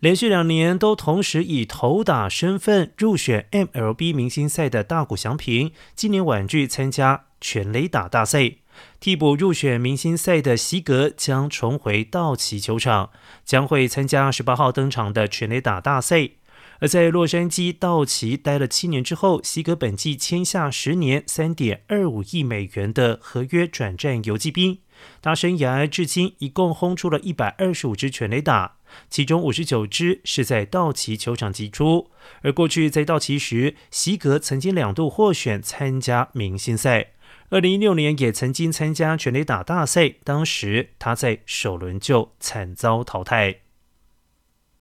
连续两年都同时以投打身份入选 MLB 明星赛的大谷翔平，今年婉拒参加全垒打大赛。替补入选明星赛的西格将重回道奇球场，将会参加十八号登场的全垒打大赛。而在洛杉矶道奇待了七年之后，西格本季签下十年三点二五亿美元的合约转战游击兵。他生涯至今一共轰出了一百二十五支全垒打，其中五十九支是在道奇球场击出。而过去在道奇时，席格曾经两度获选参加明星赛，二零一六年也曾经参加全垒打大赛，当时他在首轮就惨遭淘汰。